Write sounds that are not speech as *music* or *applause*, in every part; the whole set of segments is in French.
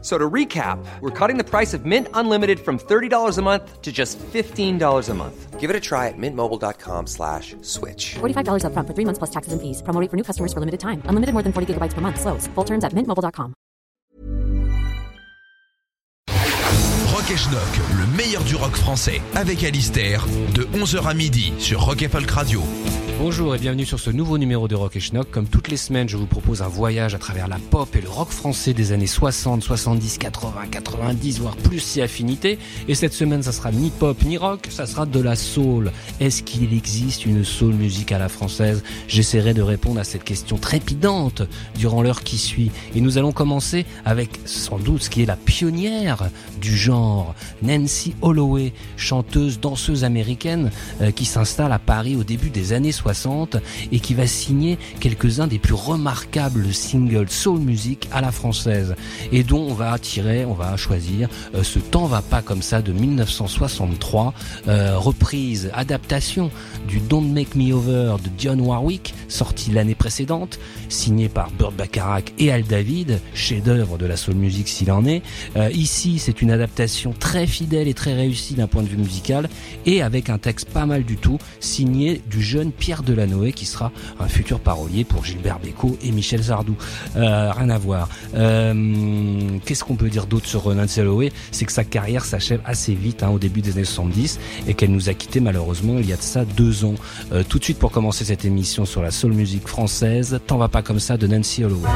So to recap, we're cutting the price of Mint Unlimited from $30 a month to just $15 a month. Give it a try at mintmobile.com slash switch. $45 upfront for three months plus taxes and fees. Promo rate for new customers for limited time. Unlimited more than 40 gigabytes per month. Slows. Full terms at mintmobile.com. Rock et Schnock, le meilleur du rock français, avec Alistair, de 11h à midi sur Rock et Folk Radio. Bonjour et bienvenue sur ce nouveau numéro de Rock et Schnock. Comme toutes les semaines, je vous propose un voyage à travers la pop et le rock français des années 60, 70, 80, 90, voire plus si affinité. Et cette semaine, ça sera ni pop ni rock, ça sera de la soul. Est-ce qu'il existe une soul musique à la française? J'essaierai de répondre à cette question trépidante durant l'heure qui suit. Et nous allons commencer avec sans doute ce qui est la pionnière du genre, Nancy Holloway, chanteuse, danseuse américaine euh, qui s'installe à Paris au début des années 60 et qui va signer quelques-uns des plus remarquables singles soul music à la française et dont on va tirer, on va choisir euh, ce temps va pas comme ça de 1963, euh, reprise, adaptation du Don't Make Me Over de Dionne Warwick, sorti l'année précédente, signé par Burt Bacharach et Al David, chef-d'œuvre de la soul music s'il en est. Euh, ici, c'est une adaptation très fidèle et très réussie d'un point de vue musical et avec un texte pas mal du tout, signé du jeune Pierre Delanoë qui sera un futur parolier pour Gilbert Bécaud et Michel Sardou. Euh, rien à voir. Euh, Qu'est-ce qu'on peut dire d'autre sur Nancy Holloway C'est que sa carrière s'achève assez vite, hein, au début des années 70, et qu'elle nous a quitté malheureusement il y a de ça deux ans. Euh, tout de suite pour commencer cette émission sur la soul musique française, T'en va pas comme ça de Nancy Holloway.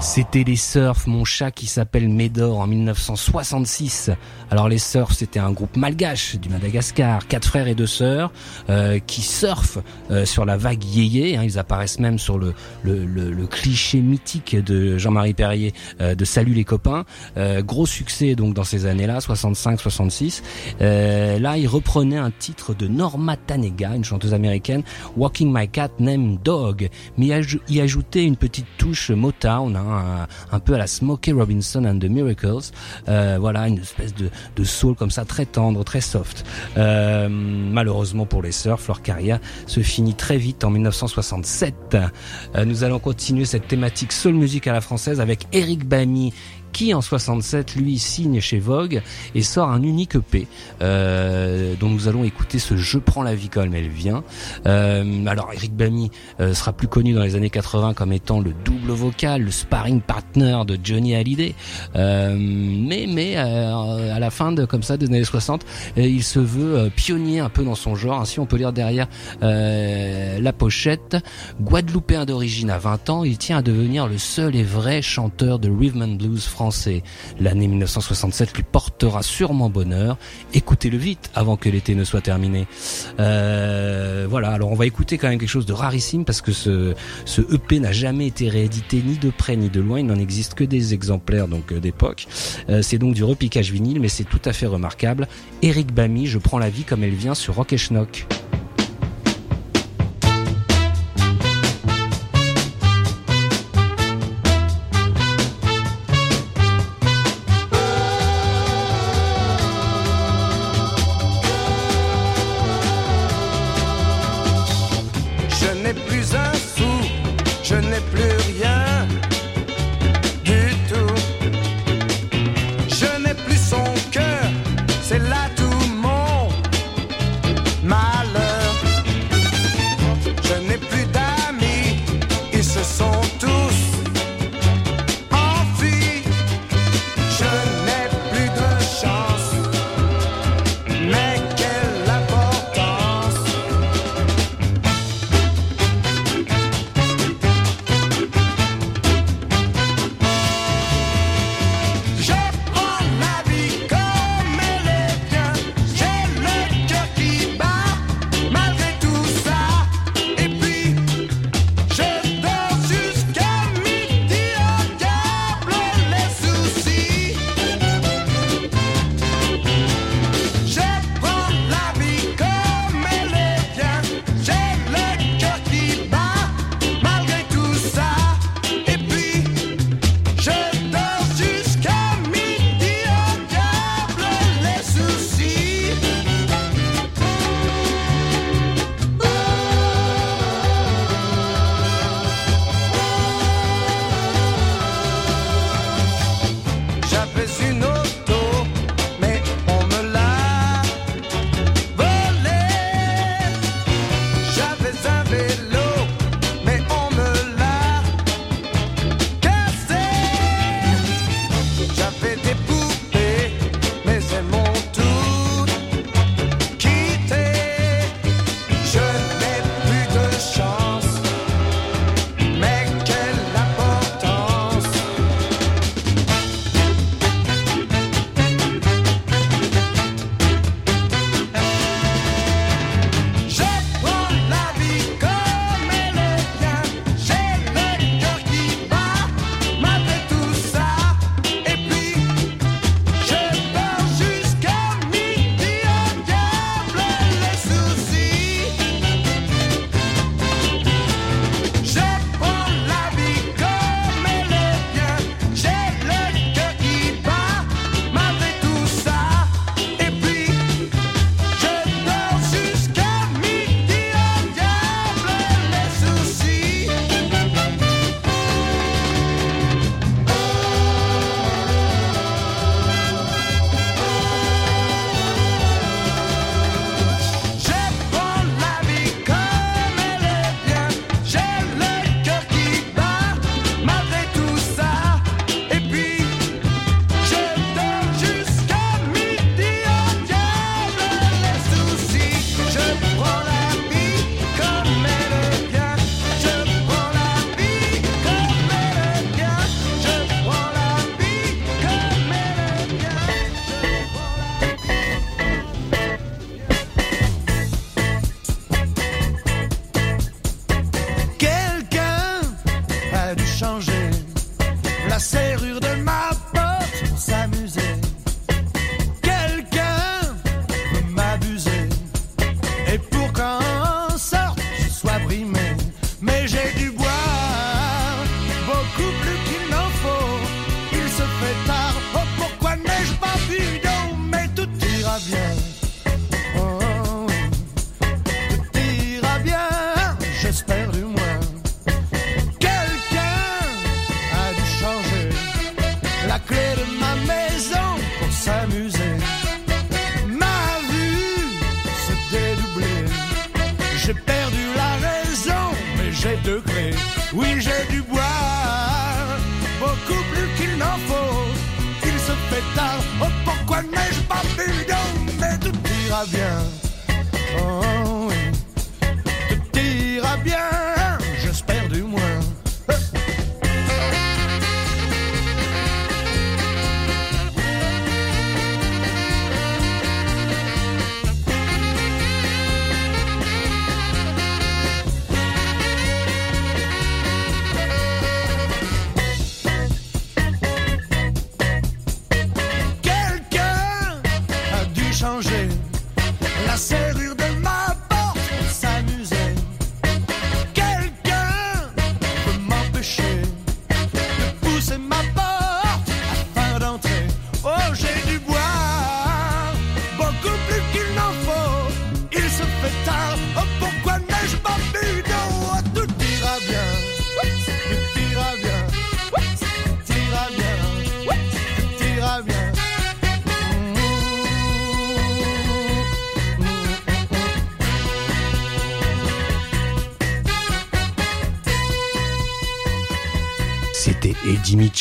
C'était les Surfs, mon chat qui s'appelle Médor en 1966. Alors les Surfs, c'était un groupe malgache du Madagascar, quatre frères et deux sœurs euh, qui surfent euh, sur la vague yéyé. hein. ils apparaissent même sur le, cliché mythique de Jean-Marie Perrier euh, de Salut les copains. Gros succès donc dans ces années-là, 65-66. Euh, là, ils reprenaient un titre de Norma Tanega, une chanteuse américaine, Walking My Cat Named Dog, mais y, aj- une petite touche Hein, un, peu à la Smokey Robinson and the Miracles. Euh, voilà, une espèce de, de soul comme ça, très tendre, très soft. Euh, malheureusement pour les surfs, leur carrière se finit très vite en 1967. Euh, nous allons continuer cette thématique soul music à la française avec Eric Bamy qui en 67 lui signe chez Vogue et sort un unique EP euh, dont nous allons écouter ce Je prends la vie comme elle vient. Euh, alors Eric Bamy euh, sera plus connu dans les années 80 comme étant le double vocal, le sparring partner de Johnny Hallyday. Euh, mais mais euh, à la fin de comme ça des années 60, euh, il se veut pionnier un peu dans son genre. Ainsi on peut lire derrière la pochette Guadeloupéen d'origine à 20 ans, il tient à devenir le seul et vrai chanteur de rhythm and blues français. L'année 1967 lui portera sûrement bonheur. Écoutez-le vite avant que l'été ne soit terminé. Euh, voilà, alors on va écouter quand même quelque chose de rarissime parce que ce, ce EP n'a jamais été réédité ni de près ni de loin. Il n'en existe que des exemplaires donc euh, d'époque. Euh, c'est donc du repiquage vinyle, mais c'est tout à fait remarquable. Eric Bamy, je prends la vie comme elle vient sur Rock et Schnock.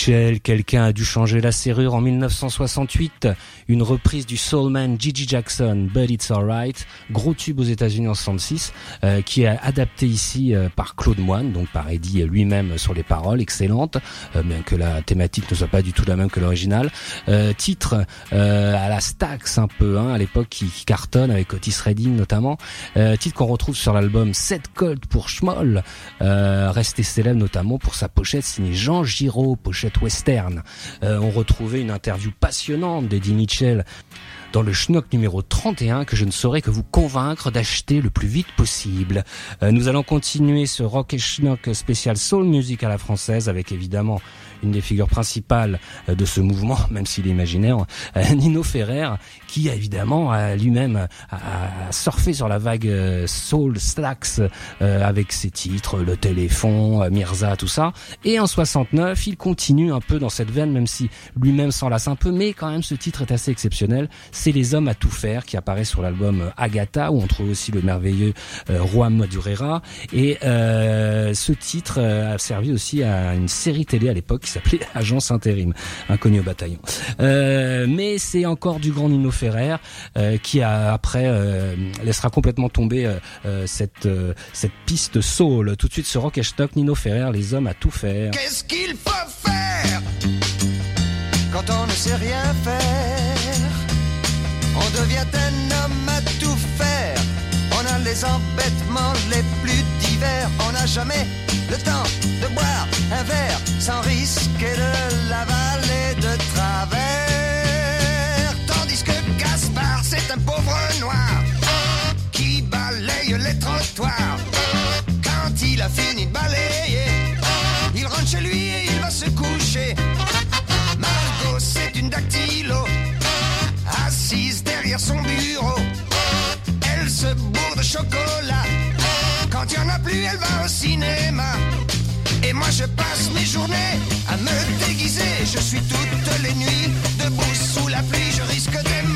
Mitchell, quelqu'un a dû changer la serrure en 1968, une reprise du soulman Gigi Jackson, But It's Alright, gros tube aux États-Unis en 66, euh, qui est adapté ici euh, par Claude Moine, donc par Eddie lui-même sur les paroles, excellente, euh, bien que la thématique ne soit pas du tout la même que l'original. Euh, titre euh, à la Stax un peu, hein, à l'époque qui, qui cartonne avec Otis Redding notamment, euh, titre qu'on retrouve sur l'album 7 Colt pour Schmoll, resté célèbre notamment pour sa pochette signée Jean Giraud, pochette western. On retrouvait une interview passionnante d'Eddie Mitchell dans le Schnock numéro 31 que je ne saurais que vous convaincre d'acheter le plus vite possible. Euh, nous allons continuer ce Rock et Schnock spécial Soul Music à la française avec évidemment une des figures principales euh, de ce mouvement, *laughs* même s'il est imaginaire, euh, Nino Ferrer, qui évidemment a lui-même a, a surfé sur la vague euh, Soul Slacks euh, avec ses titres, Le Téléphone, euh, Mirza, tout ça. Et en 69, il continue un peu dans cette veine, même si lui-même s'en lasse un peu, mais quand même ce titre est assez exceptionnel. C'est Les Hommes à tout faire qui apparaît sur l'album Agatha, où on trouve aussi le merveilleux Juan Madurera. Et euh, ce titre a servi aussi à une série télé à l'époque qui s'appelait *laughs* Agence Intérim, inconnu au bataillon. Euh, mais c'est encore du grand Nino Ferrer euh, qui après euh, laissera complètement tomber cette euh, cette piste soul. Tout de suite ce rock et stock Nino Ferrer, les hommes à tout faire. Qu'est-ce qu'il faut faire quand on ne sait rien faire? On devient un homme à tout faire. On a les embêtements les plus divers. On n'a jamais le temps de boire un verre sans risquer de l'avaler un pauvre noir qui balaye les trottoirs. Quand il a fini de balayer, il rentre chez lui et il va se coucher. Margot, c'est une dactylo, assise derrière son bureau. Elle se bourre de chocolat. Quand il n'y en a plus, elle va au cinéma. Et moi je passe mes journées à me déguiser. Je suis toutes les nuits debout sous la pluie. Je risque des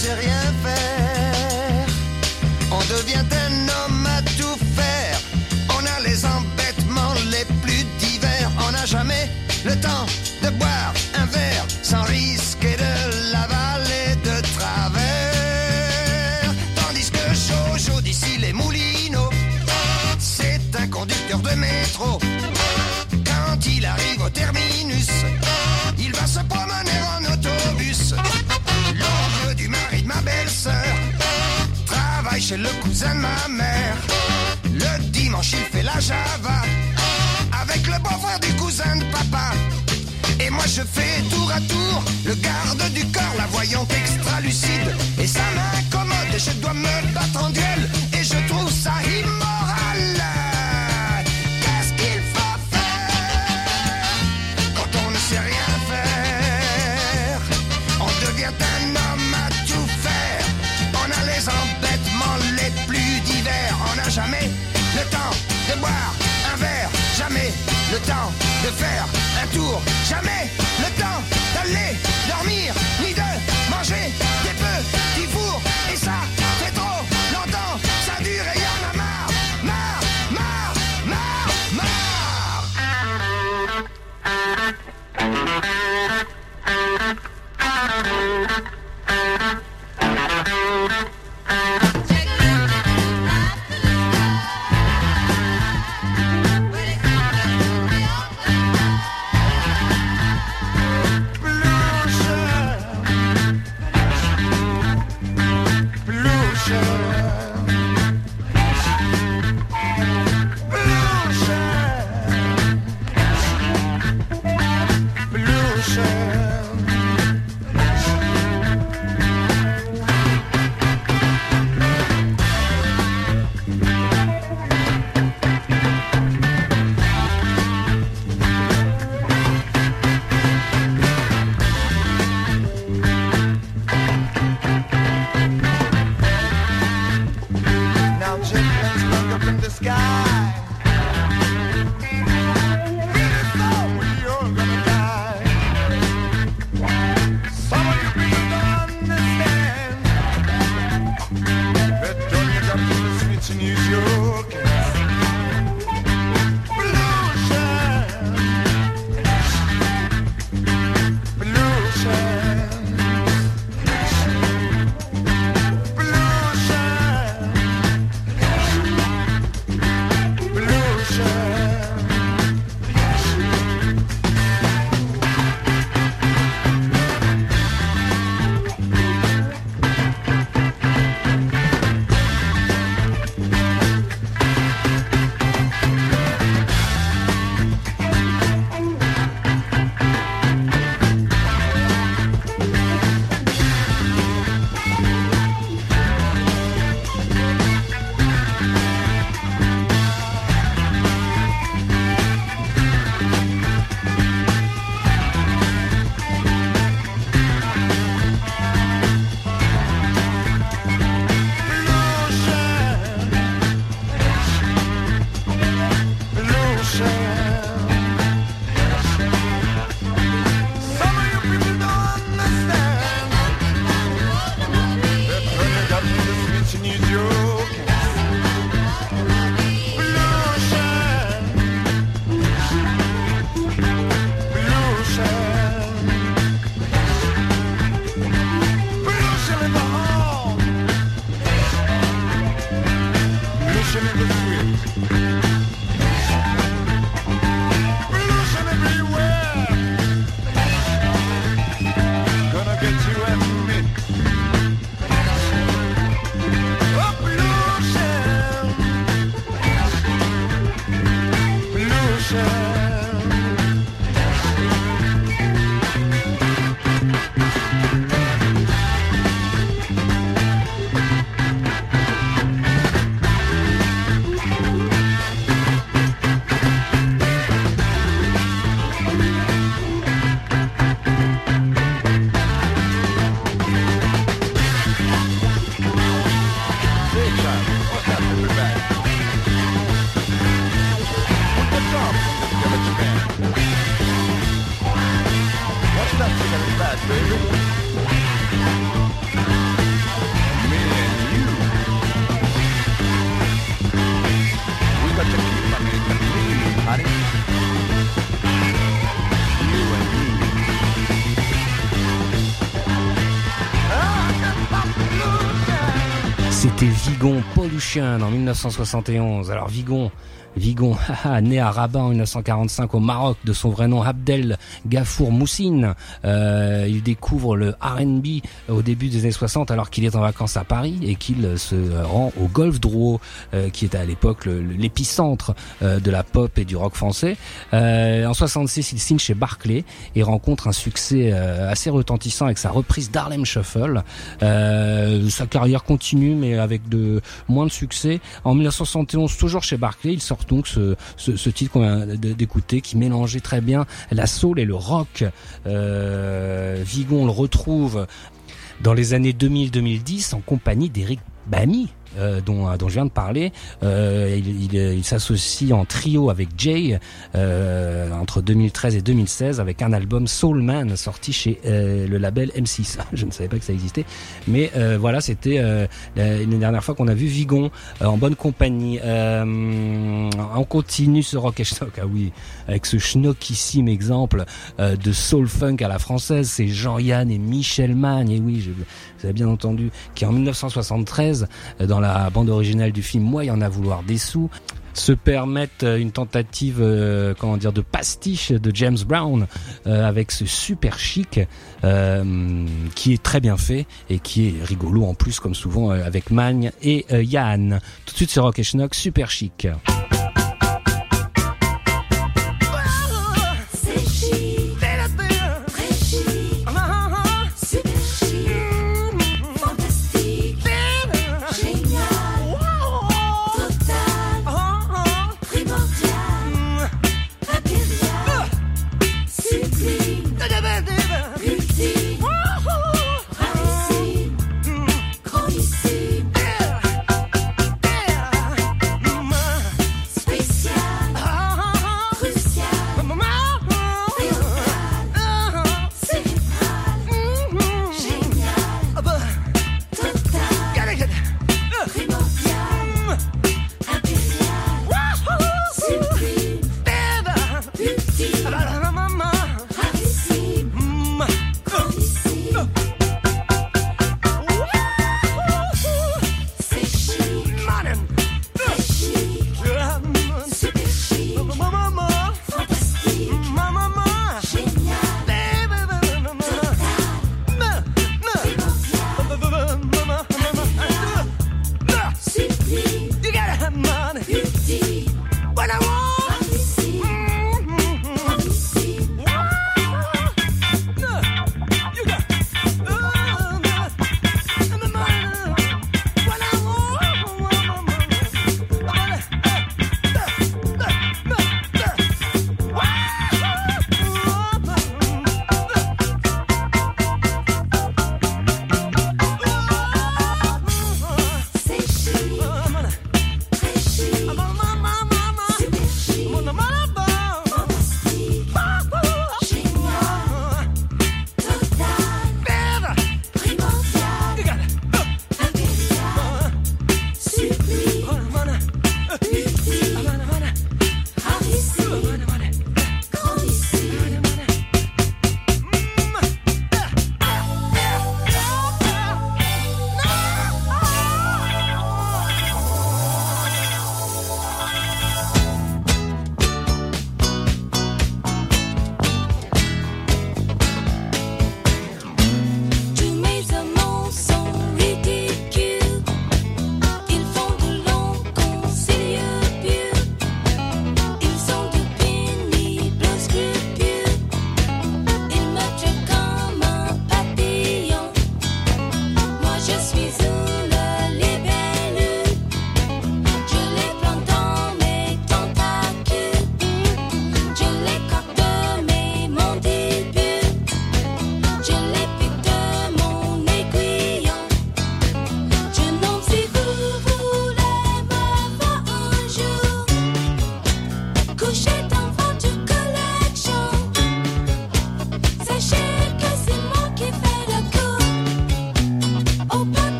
sait rien faire On devient un homme à tout faire. On a les embêtements les plus divers. On n'a jamais le temps de boire un verre sans risquer de l'avaler de travers. Tandis que Jojo d'ici les Moulineaux, c'est un conducteur de métro. Quand il arrive au terminus, il va se promener le cousin de ma mère. Le dimanche, il fait la java avec le beau-frère du cousin de papa. Et moi, je fais tour à tour le garde du corps, la voyante extra lucide. Et ça m'incommode, je dois me battre en duel. Faire un tour. Jamais En 1971. Alors Vigon, Vigon, *laughs* né à Rabat en 1945 au Maroc, de son vrai nom Abdel Gafour Moussine. Euh, il découvre le R&B au début des années 60 alors qu'il est en vacances à Paris et qu'il se rend au Golf Drouot, euh, qui était à l'époque l'épicentre euh, de la pop et du rock français. Euh, en 66, il signe chez Barclay et rencontre un succès euh, assez retentissant avec sa reprise d'Harlem Shuffle. Euh, sa carrière continue mais avec de moins de succès. En 1971, toujours chez Barclay, il sort donc ce, ce, titre qu'on vient d'écouter qui mélangeait très bien la soul et le rock. Euh, Vigon le retrouve dans les années 2000-2010 en compagnie d'Eric Bamy. Euh, dont, dont je viens de parler, euh, il, il, il s'associe en trio avec Jay euh, entre 2013 et 2016 avec un album Soul Man sorti chez euh, le label M6. *laughs* je ne savais pas que ça existait, mais euh, voilà, c'était euh, une dernière fois qu'on a vu Vigon en bonne compagnie. on continue ce rock et stock, ah oui, avec ce schnockissime exemple de soul funk à la française, c'est Jean-Yann et Michel Magne, et oui, je, vous avez bien entendu, qui en 1973 dans la bande originale du film Moi, il y en a vouloir des sous se permettent une tentative euh, comment dire de pastiche de James Brown euh, avec ce super chic euh, qui est très bien fait et qui est rigolo en plus comme souvent avec Magne et Yann. Tout de suite c'est Rock et Schnock super chic.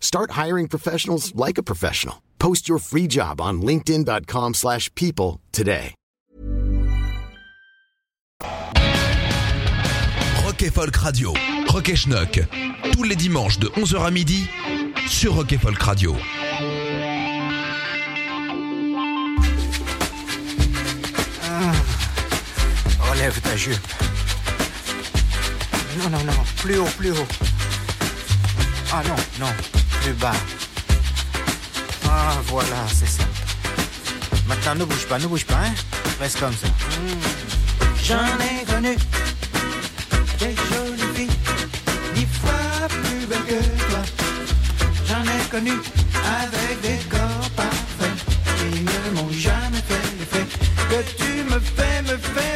Start hiring professionals like a professional. Post your free job on linkedin.com/people slash people today. Rock et Folk Radio. Rock et Schnock. Tous les dimanches de 11h à midi sur Rock et Folk Radio. Relève ta jupe. Non, non, non. Plus haut, plus haut. Ah non, non. Bas. Ah, voilà, c'est ça. Maintenant, ne bouge pas, ne bouge pas, hein. Reste comme ça. J'en ai connu des jolies filles, dix fois plus belles que toi. J'en ai connu avec des corps parfaits qui ne m'ont jamais fait l'effet que tu me fais, me fais,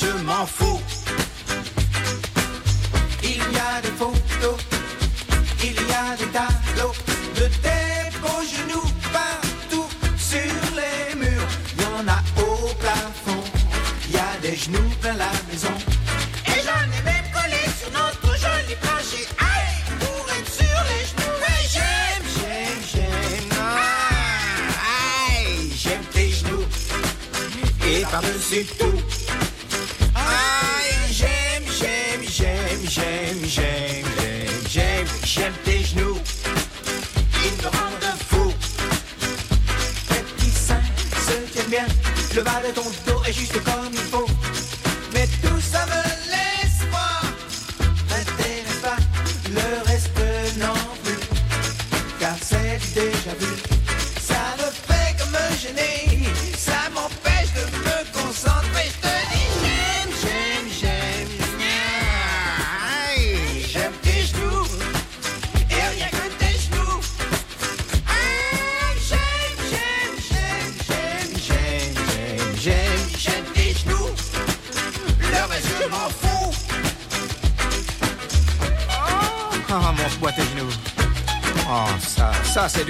Je m'en fous. Il y a des photos, il y a des tableaux de tes beaux genoux partout sur les murs. Il y en a au plafond, il y a des genoux plein la maison. Et j'en ai même collé sur notre joli plancher. Aïe, pour être sur les genoux. Mais j'aime, j'aime, j'aime. Ah, aïe, j'aime tes genoux. Et par-dessus tout.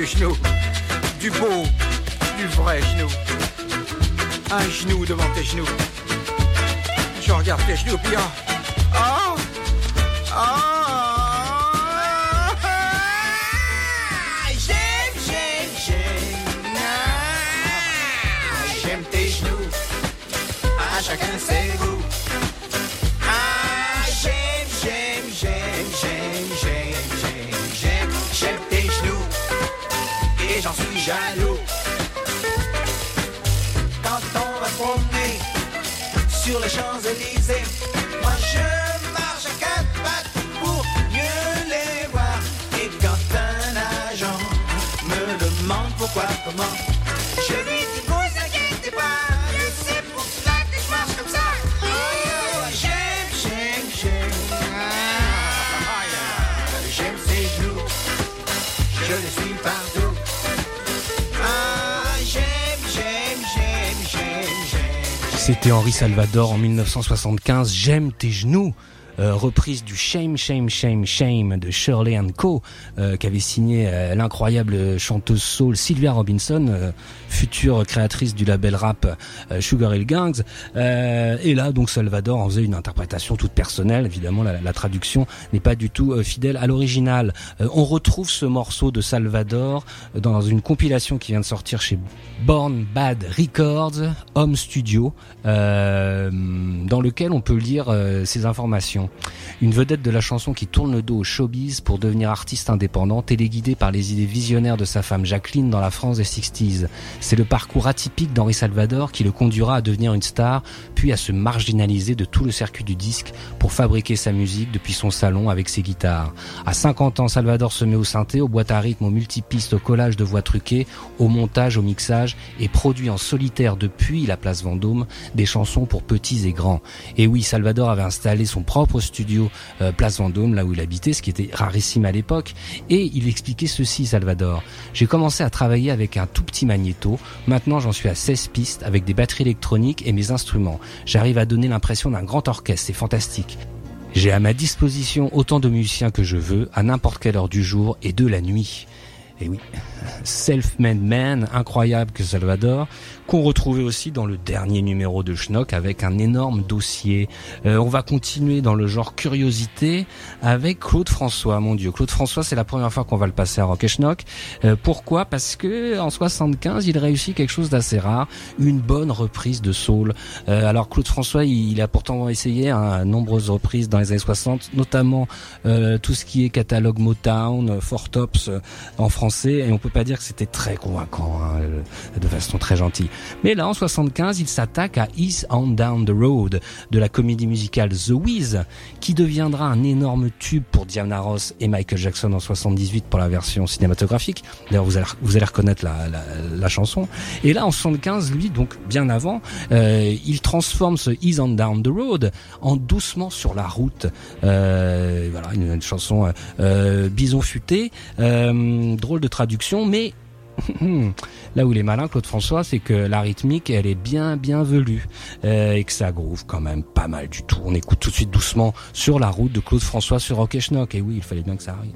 Vishnu. C'était Henri Salvador en 1975, J'aime tes genoux. Euh, reprise du Shame, Shame, Shame, Shame de Shirley Co, euh, qu'avait signé euh, l'incroyable chanteuse soul Sylvia Robinson, future créatrice du label rap euh, Sugar Hill Gangs. Euh, et là, donc Salvador en faisait une interprétation toute personnelle. Évidemment, la, traduction n'est pas du tout euh, fidèle à l'original. On retrouve ce morceau de Salvador dans une compilation qui vient de sortir chez Born Bad Records, Home Studio, dans lequel on peut lire ces informations. Une vedette de la chanson qui tourne le dos au showbiz pour devenir artiste indépendant, téléguidée par les idées visionnaires de sa femme Jacqueline dans la France des 60s. C'est le parcours atypique d'Henri Salvador qui le conduira à devenir une star, puis à se marginaliser de tout le circuit du disque pour fabriquer sa musique depuis son salon avec ses guitares. À 50 ans, Salvador se met au synthé, aux boîtes à rythme, aux multipistes, au collage de voix truquées, au montage, au mixage et produit en solitaire depuis la place Vendôme des chansons pour petits et grands. Et oui, Salvador avait installé son propre studio euh, place Vendôme, là où il habitait, ce qui était rarissime à l'époque. Et il expliquait ceci, Salvador. J'ai commencé à travailler avec un tout petit magnéto. Maintenant, j'en suis à 16 pistes avec des batteries électroniques et mes instruments. J'arrive à donner l'impression d'un grand orchestre. C'est fantastique. J'ai à ma disposition autant de musiciens que je veux, à n'importe quelle heure du jour et de la nuit. Et oui, Self-Made Man, incroyable que Salvador, qu'on retrouvait aussi dans le dernier numéro de Schnock avec un énorme dossier. Euh, on va continuer dans le genre curiosité avec Claude François. Mon Dieu, Claude François, c'est la première fois qu'on va le passer à Rock et Schnock. Euh, pourquoi? Parce que en 75, il réussit quelque chose d'assez rare, une bonne reprise de soul. Euh, alors Claude François, il, il a pourtant essayé hein, nombreuses reprises dans les années 60, notamment euh, tout ce qui est catalogue Motown, Four Tops euh, en français, et on peut pas dire que c'était très convaincant, hein, euh, de façon très gentille. Mais là, en 75, il s'attaque à East on Down the Road de la comédie musicale The Wiz, qui deviendra un énorme tube pour Diana Ross et Michael Jackson en 78 pour la version cinématographique. D'ailleurs, vous allez, vous allez reconnaître la, la, la chanson. Et là, en 75, lui, donc bien avant, euh, il transforme ce Ease on Down the Road en Doucement sur la route. Euh, voilà, une, une chanson euh, euh, bison futé, euh, drôle de traduction, mais *laughs* Là où il est malin, Claude François, c'est que la rythmique, elle est bien, bien velue euh, et que ça groove quand même pas mal du tout. On écoute tout de suite doucement sur la route de Claude François sur Rock et Schnock. Et oui, il fallait bien que ça arrive.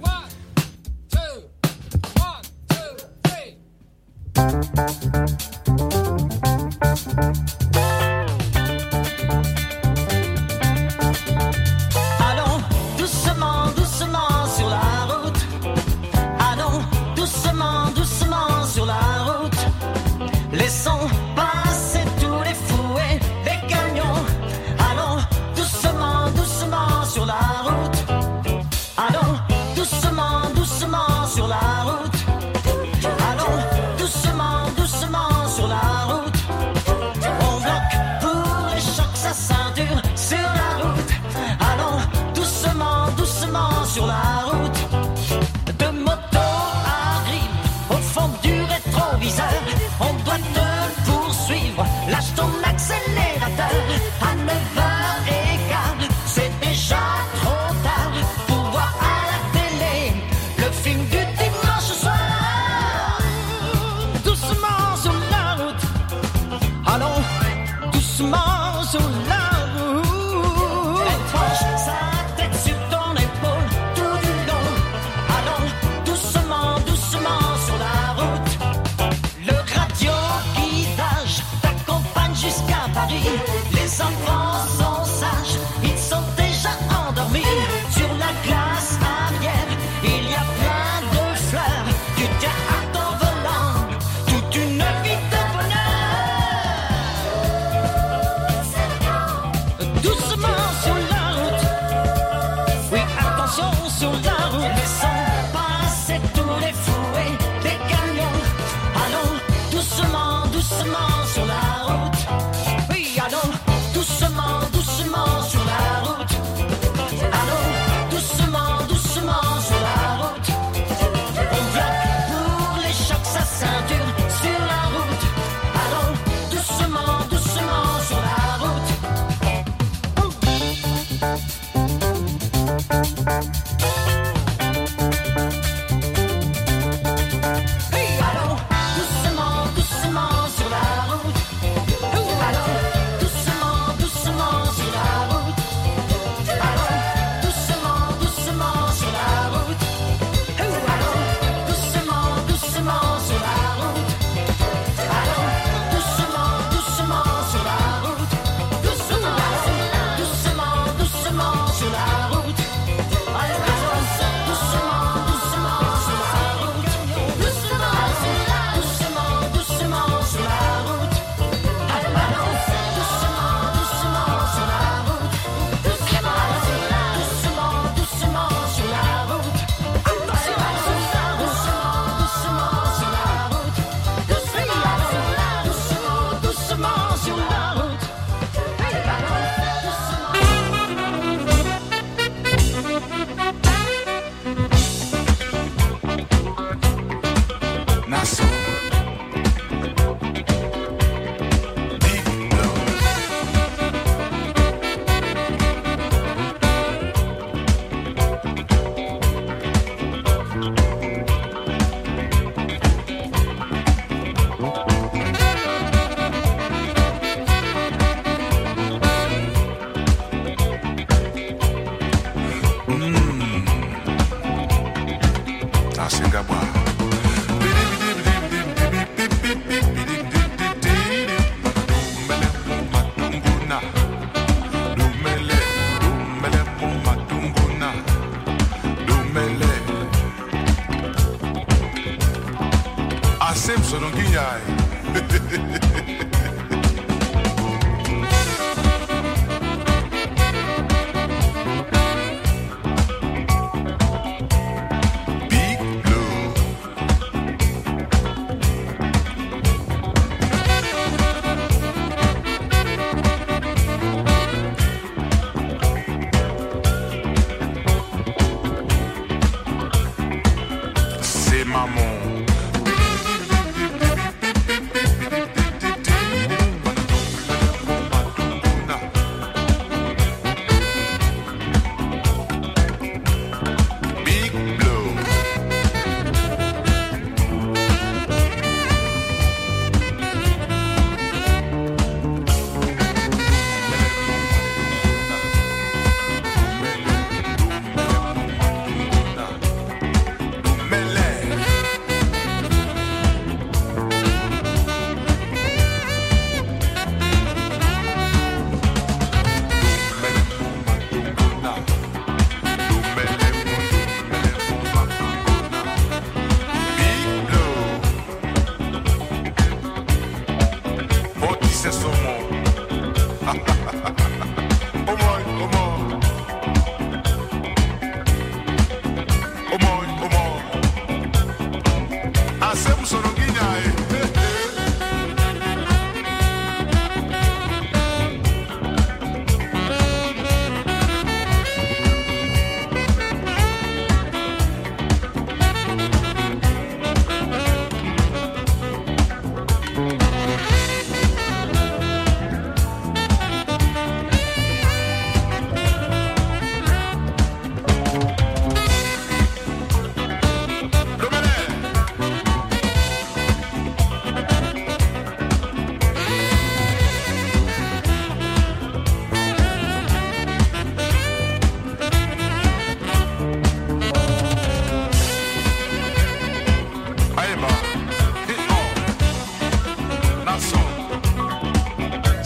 C'est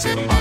c'est Mata,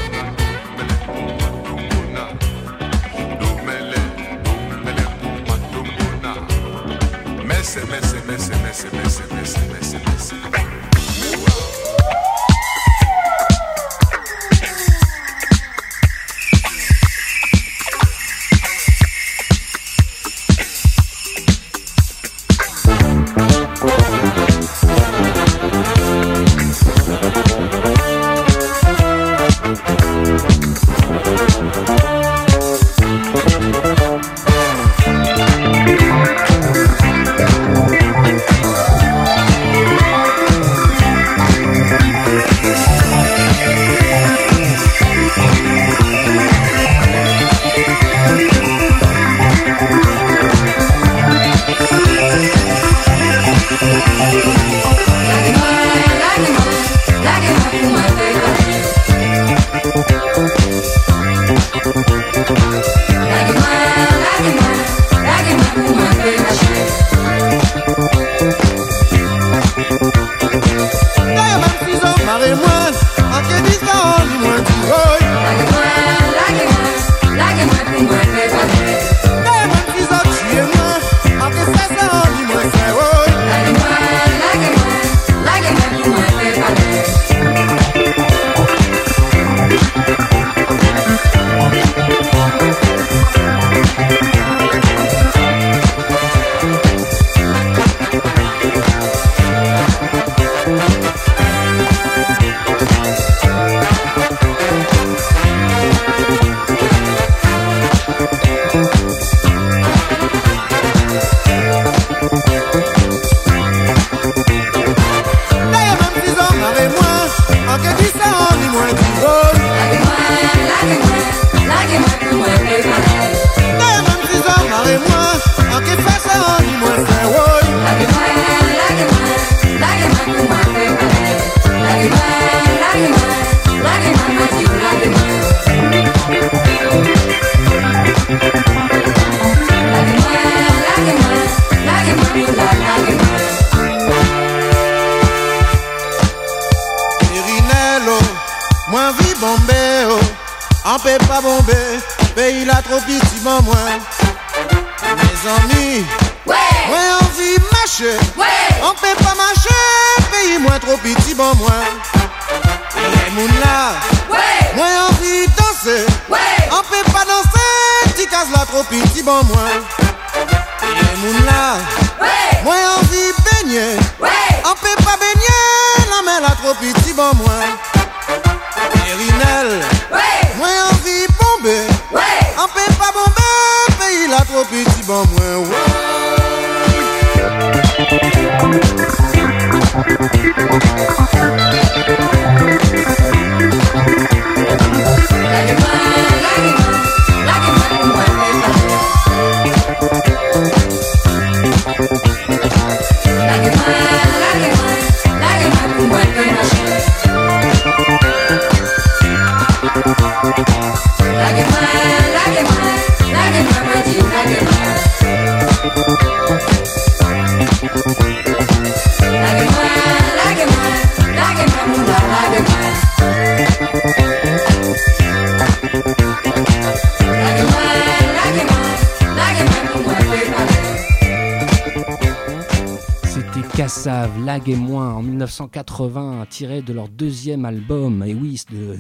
Cassav, Lag et moins en 1980, tiré de leur deuxième album. Et oui, le,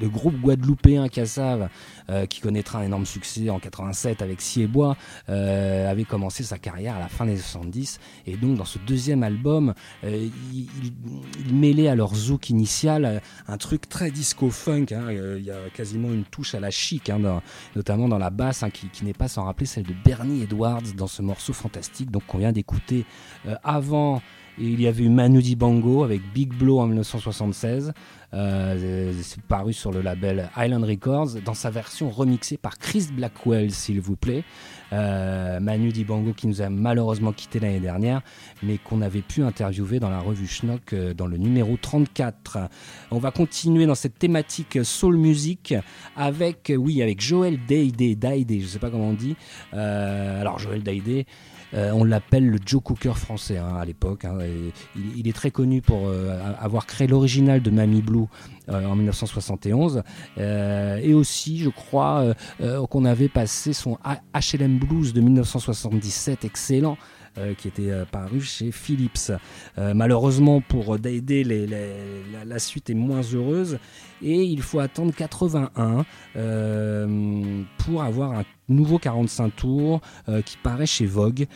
le *laughs* groupe guadeloupéen Cassav, qui connaîtra un énorme succès en 87 avec Siebois, euh, avait commencé sa carrière à la fin des 70. Et donc, dans ce deuxième album, euh, il, il- il mêlait à leur zouk initial euh, un truc très disco-funk. hein. Euh, Il y a quasiment une touche à la chic, hein, dans- notamment dans la basse, hein, qui, qui n'est pas sans rappeler celle de Bernie Edwards dans ce morceau fantastique donc qu'on vient d'écouter euh, avant. Il y avait eu Manu Dibango avec Big Blow en 1976. Euh, paru sur le label Island Records dans sa version remixée par Chris Blackwell, s'il vous plaît. Euh, Manu Dibango qui nous a malheureusement quitté l'année dernière, mais qu'on avait pu interviewer dans la revue Schnock euh, dans le numéro 34. On va continuer dans cette thématique soul music avec, oui, avec Joël Daidé, Daidé, je sais pas comment on dit. Euh, alors Joël Daidé, euh, on l'appelle le Joe Cooker français hein, à l'époque. hein, il, est très connu pour euh, avoir créé l'original de Mamie Blue euh, en 1971. Euh, et aussi, je crois, euh, qu'on avait passé son HLM Blues de 1977, excellent. Euh, qui était euh, paru chez Philips. Euh, malheureusement pour les- la, suite est moins heureuse et il faut attendre 81 euh, pour avoir un nouveau 45 tours qui paraît chez Vogue,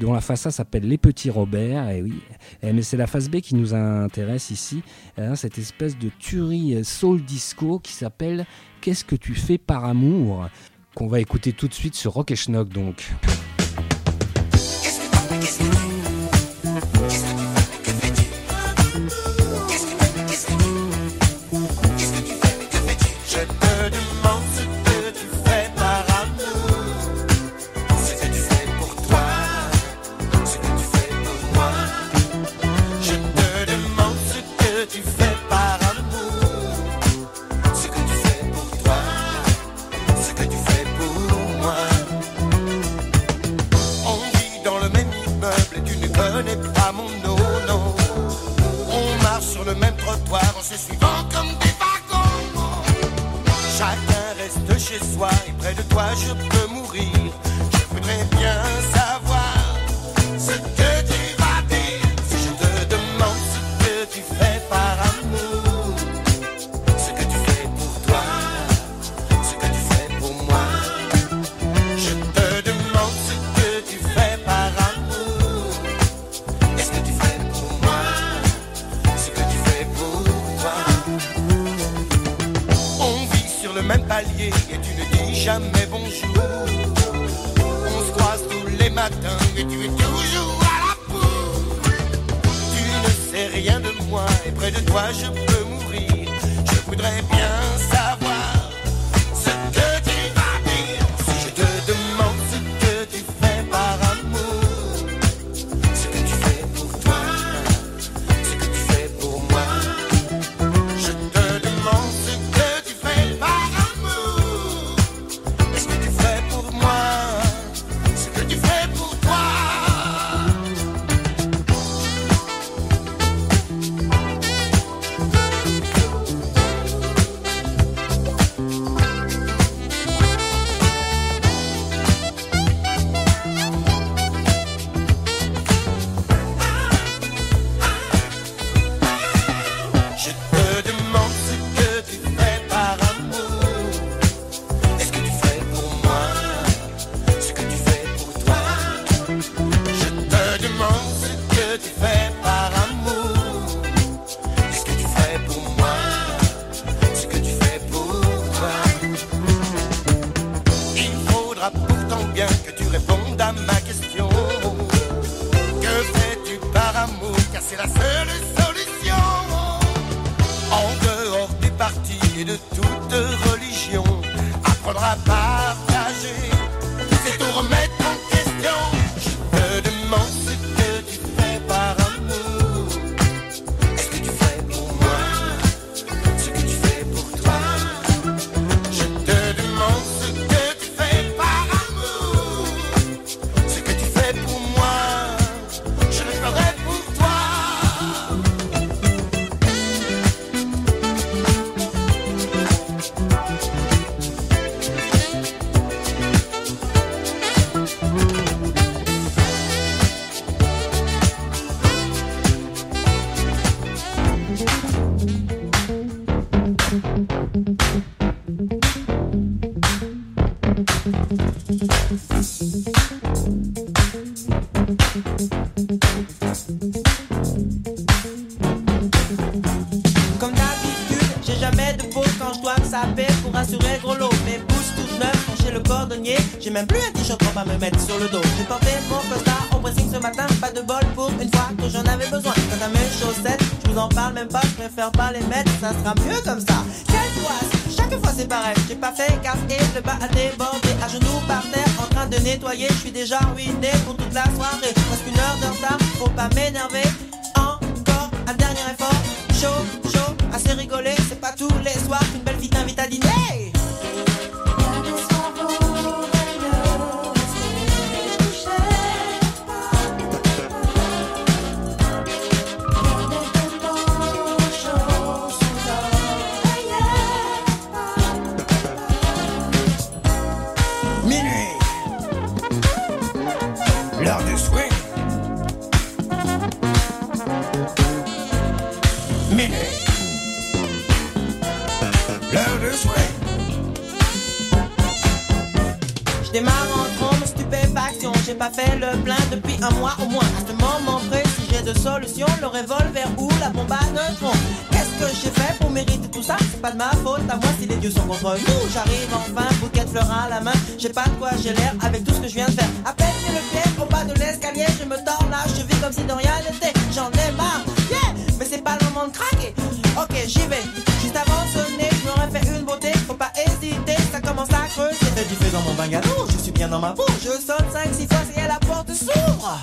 dont la face A s'appelle Les Petits Robert. Et oui, Eh, mais c'est la face B qui nous intéresse ici, hein, cette espèce de tuerie soul disco qui s'appelle Qu'est-ce que tu fais par amour? Qu'on va écouter tout de suite sur Rock et Schnock donc. *laughs* même plus un t-shirt pour pas me mettre sur le dos. J'ai porté mon costard au pressing ce matin, pas de bol pour une fois que j'en avais besoin. Quant à mes chaussettes, je vous en parle même pas, je préfère pas les mettre, ça sera mieux comme ça. Quelle fois, chaque fois c'est pareil. J'ai pas fait gaffe et le bas a débordé. À genoux par terre, en train de nettoyer, je suis déjà ruiné pour toute la soirée. Presque une heure de retard, faut pas m'énerver. Encore un dernier effort. Chaud, chaud, assez rigolé, c'est pas tous les soirs qu'une belle fille t'invite à dîner. Je démarre en trombe, stupéfaction. J'ai pas fait le plein depuis un mois au moins. À ce moment précis, j'ai de solutions. Le revolver ou la bombe à neutrons. Qu'est-ce que j'ai fait pour mériter tout ça? C'est pas de ma faute à moi si les dieux sont contre nous. J'arrive enfin, bouquet de fleurs à la main. J'ai pas de quoi j'ai l'air avec tout ce que je viens de faire. À peine mis le pied au bas de l'escalier, je me tords là, je vis comme si de rien n'était. J'en ai marre, yeah, mais c'est pas le moment de craquer. Ok, j'y vais. À creuser. C'est du fait dans mon bungalow, je suis bien dans ma peau. Je sonne 5-6 fois et la porte s'ouvre.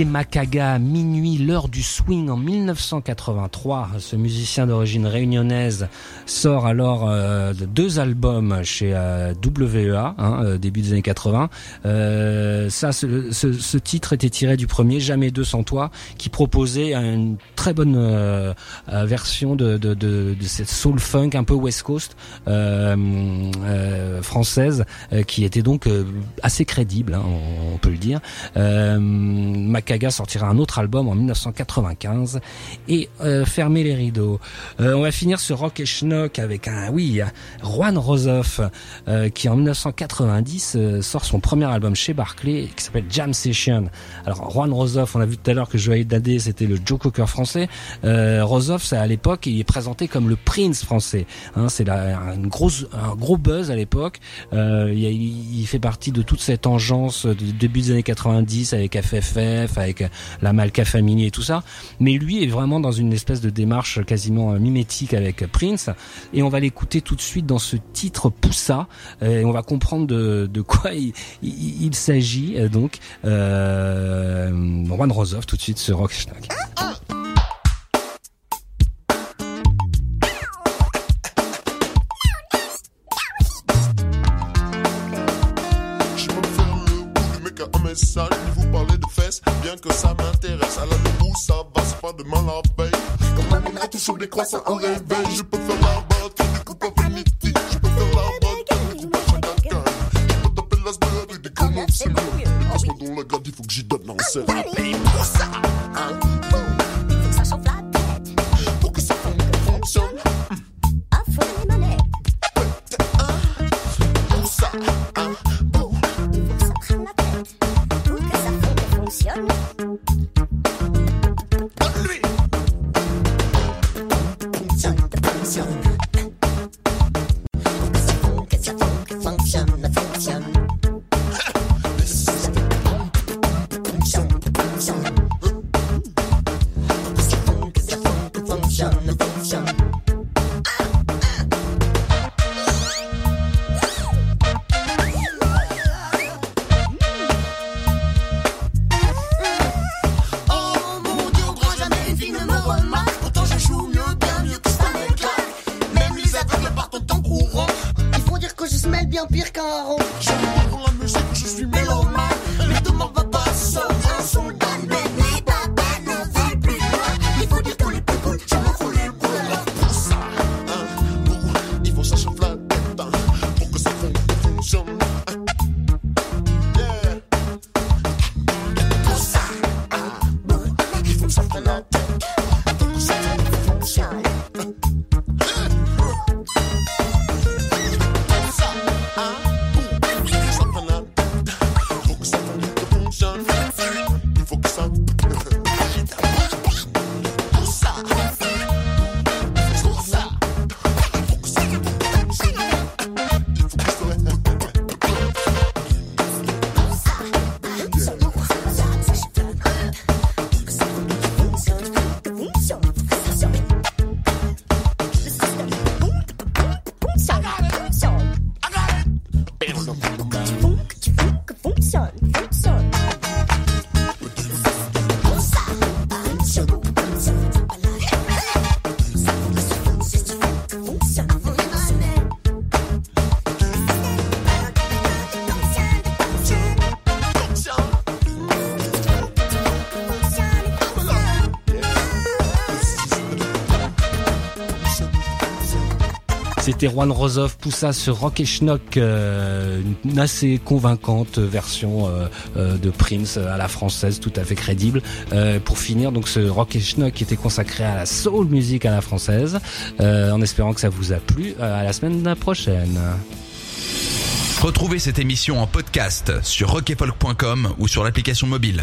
Didier Macaga, minuit, l'heure du swing en 1983. Ce musicien d'origine réunionnaise sort alors euh, deux albums chez euh, WEA, hein, euh, début des années 80. ça, ce, titre était tiré du premier Jamais deux sans toi, qui proposait une très bonne version de, de, cette soul funk un peu West Coast française, qui était donc assez crédible, hein, on, on, peut le dire. Macaga sortira un autre album en 1995 et euh, fermer les rideaux. Euh, on va finir ce rock et schnock avec un oui Juan Rosoff euh, qui en 1990 euh, sort son premier album chez Barclay qui s'appelle Jam Session. Alors Juan Rosoff, on a vu tout à l'heure que Joël Dadé c'était le Joe Cocker français. Euh, Rosoff, à l'époque, il est présenté comme le Prince français. Hein, c'est une grosse un gros buzz à l'époque. Il, fait partie de toute cette engeance du début des années 90 avec FFR avec la Malka Family et tout ça. Mais lui est vraiment dans une espèce de démarche quasiment mimétique avec Prince. Et on va l'écouter tout de suite dans ce titre Poussa. Et on va comprendre de, quoi il, s'agit. Donc, euh, Juan Rosoff tout de suite ce rock schnack. Bien que ça m'intéresse. À la debout, ça va, c'est pas demain la veille. Comme un ménage toujours des croissants en réveil, je peux faire la batte, du coup pas Infinity. Je peux faire la batte, du coup pas chacun. Je peux taper la semaine avec des conneries, c'est mieux. Mais passe-moi dans la garde, il faut que j'y donne un sel. Pour ça, Juan Rosoff, Poussa ce Rock et Schnock, euh, une assez convaincante version euh, euh, de Prince à la française, tout à fait crédible. pour finir, donc ce Rock et Schnock qui était consacré à la soul music à la française, en espérant que ça vous a plu. à la semaine prochaine. Retrouvez cette émission en podcast sur rockefolk.com ou sur l'application mobile.